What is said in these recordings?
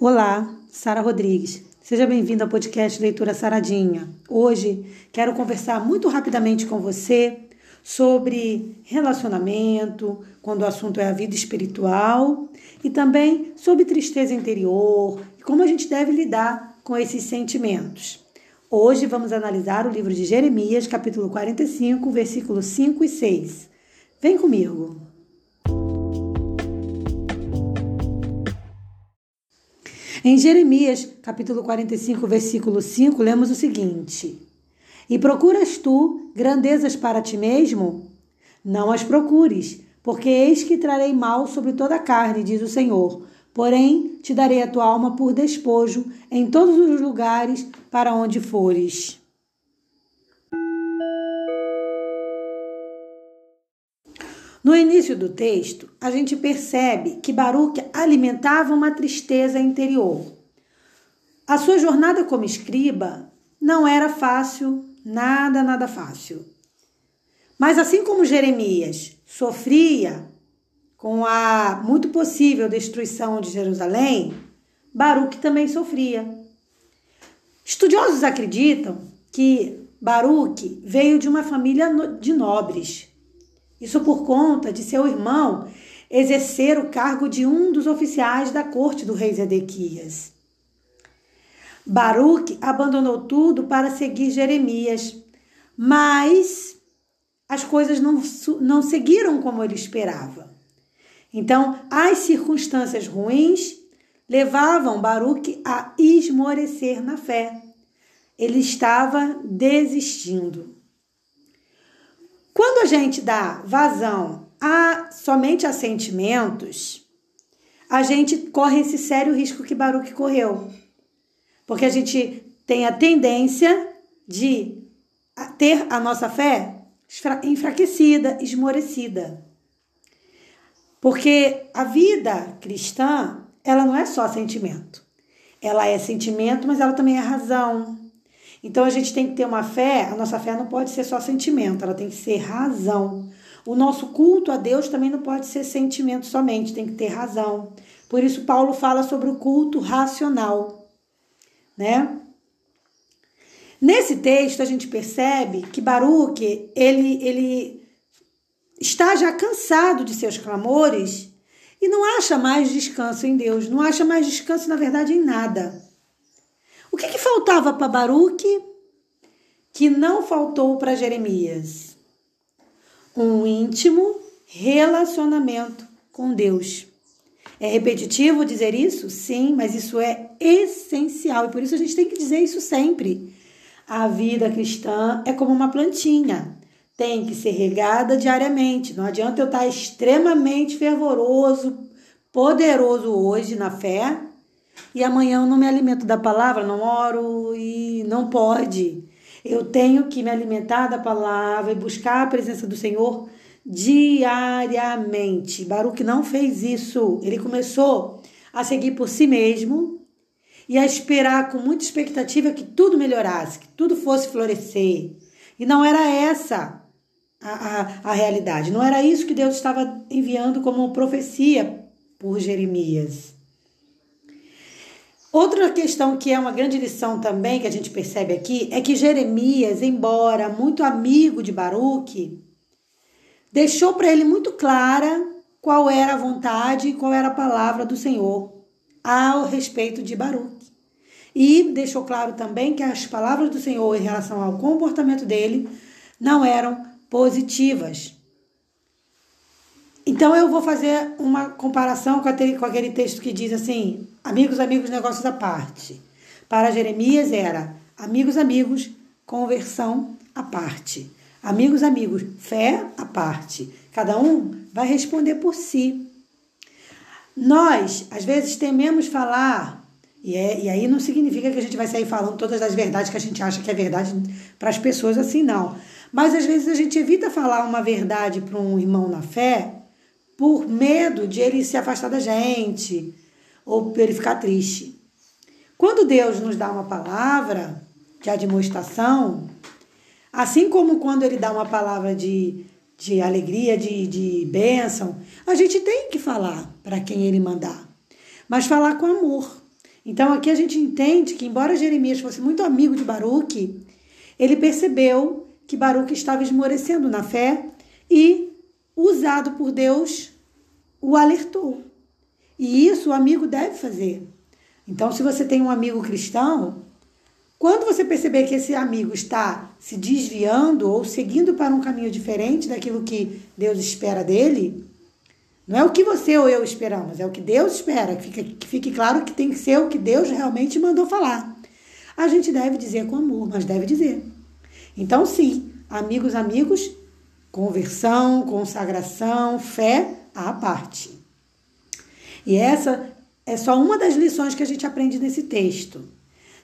Olá, Sara Rodrigues. Seja bem-vindo ao podcast Leitura Saradinha. Hoje quero conversar muito rapidamente com você sobre relacionamento, quando o assunto é a vida espiritual, e também sobre tristeza interior e como a gente deve lidar com esses sentimentos. Hoje vamos analisar o livro de Jeremias, capítulo 45, versículos 5 e 6. Vem comigo. Em Jeremias, capítulo 45, versículo 5, lemos o seguinte: E procuras tu grandezas para ti mesmo? Não as procures, porque eis que trarei mal sobre toda a carne, diz o Senhor. Porém, te darei a tua alma por despojo em todos os lugares para onde fores. No início do texto, a gente percebe que Baruch alimentava uma tristeza interior. A sua jornada como escriba não era fácil, nada, nada fácil. Mas assim como Jeremias sofria com a muito possível destruição de Jerusalém, Baruch também sofria. Estudiosos acreditam que Baruch veio de uma família de nobres. Isso por conta de seu irmão exercer o cargo de um dos oficiais da corte do rei Zedequias. Baruque abandonou tudo para seguir Jeremias, mas as coisas não, não seguiram como ele esperava. Então, as circunstâncias ruins levavam Baruque a esmorecer na fé. Ele estava desistindo. Quando a gente dá vazão a somente a sentimentos, a gente corre esse sério risco que Baruch correu. Porque a gente tem a tendência de ter a nossa fé enfraquecida, esmorecida. Porque a vida cristã, ela não é só sentimento. Ela é sentimento, mas ela também é razão, então a gente tem que ter uma fé, a nossa fé não pode ser só sentimento, ela tem que ser razão. O nosso culto a Deus também não pode ser sentimento somente, tem que ter razão. Por isso Paulo fala sobre o culto racional, né? Nesse texto a gente percebe que Baruque, ele ele está já cansado de seus clamores e não acha mais descanso em Deus, não acha mais descanso na verdade em nada. O que, que faltava para Baruque que não faltou para Jeremias? Um íntimo relacionamento com Deus. É repetitivo dizer isso? Sim, mas isso é essencial e por isso a gente tem que dizer isso sempre. A vida cristã é como uma plantinha, tem que ser regada diariamente. Não adianta eu estar extremamente fervoroso, poderoso hoje na fé e amanhã eu não me alimento da palavra, não oro e não pode. Eu tenho que me alimentar da palavra e buscar a presença do Senhor diariamente. Baruch não fez isso. Ele começou a seguir por si mesmo e a esperar com muita expectativa que tudo melhorasse, que tudo fosse florescer. E não era essa a, a, a realidade. Não era isso que Deus estava enviando como profecia por Jeremias. Outra questão que é uma grande lição também que a gente percebe aqui é que Jeremias, embora muito amigo de Baruque, deixou para ele muito clara qual era a vontade e qual era a palavra do Senhor ao respeito de Baruque. E deixou claro também que as palavras do Senhor em relação ao comportamento dele não eram positivas. Então eu vou fazer uma comparação com aquele, com aquele texto que diz assim: amigos, amigos, negócios à parte. Para Jeremias era amigos, amigos, conversão à parte. Amigos, amigos, fé à parte. Cada um vai responder por si. Nós, às vezes, tememos falar, e, é, e aí não significa que a gente vai sair falando todas as verdades que a gente acha que é verdade para as pessoas assim, não. Mas às vezes a gente evita falar uma verdade para um irmão na fé por medo de ele se afastar da gente ou por ele ficar triste. Quando Deus nos dá uma palavra de admoestação, assim como quando ele dá uma palavra de, de alegria, de, de bênção, a gente tem que falar para quem ele mandar, mas falar com amor. Então aqui a gente entende que, embora Jeremias fosse muito amigo de Baruque, ele percebeu que Baruque estava esmorecendo na fé e, usado por Deus, o alertou. E isso o amigo deve fazer. Então, se você tem um amigo cristão, quando você perceber que esse amigo está se desviando ou seguindo para um caminho diferente daquilo que Deus espera dele, não é o que você ou eu esperamos, é o que Deus espera. Que fique, que fique claro que tem que ser o que Deus realmente mandou falar. A gente deve dizer com amor, mas deve dizer. Então, sim, amigos, amigos, conversão, consagração, fé à parte. E essa é só uma das lições que a gente aprende nesse texto.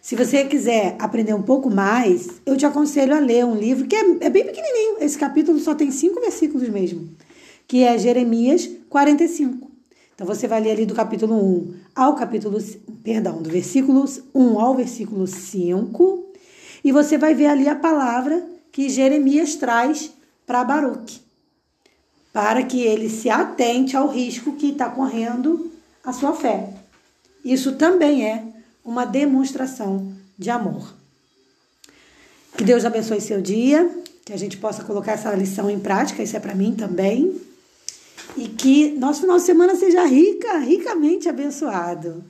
Se você quiser aprender um pouco mais, eu te aconselho a ler um livro que é, é bem pequenininho. Esse capítulo só tem cinco versículos mesmo, que é Jeremias 45. Então você vai ler ali do capítulo 1 ao capítulo, perdão, do versículo 1 ao versículo 5, e você vai ver ali a palavra que Jeremias traz para Baruque, para que ele se atente ao risco que está correndo a sua fé. Isso também é uma demonstração de amor. Que Deus abençoe seu dia, que a gente possa colocar essa lição em prática, isso é para mim também. E que nosso final de semana seja rica, ricamente abençoado.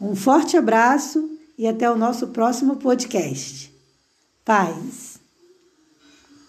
Um forte abraço e até o nosso próximo podcast. Paz.